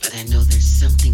but I know there's something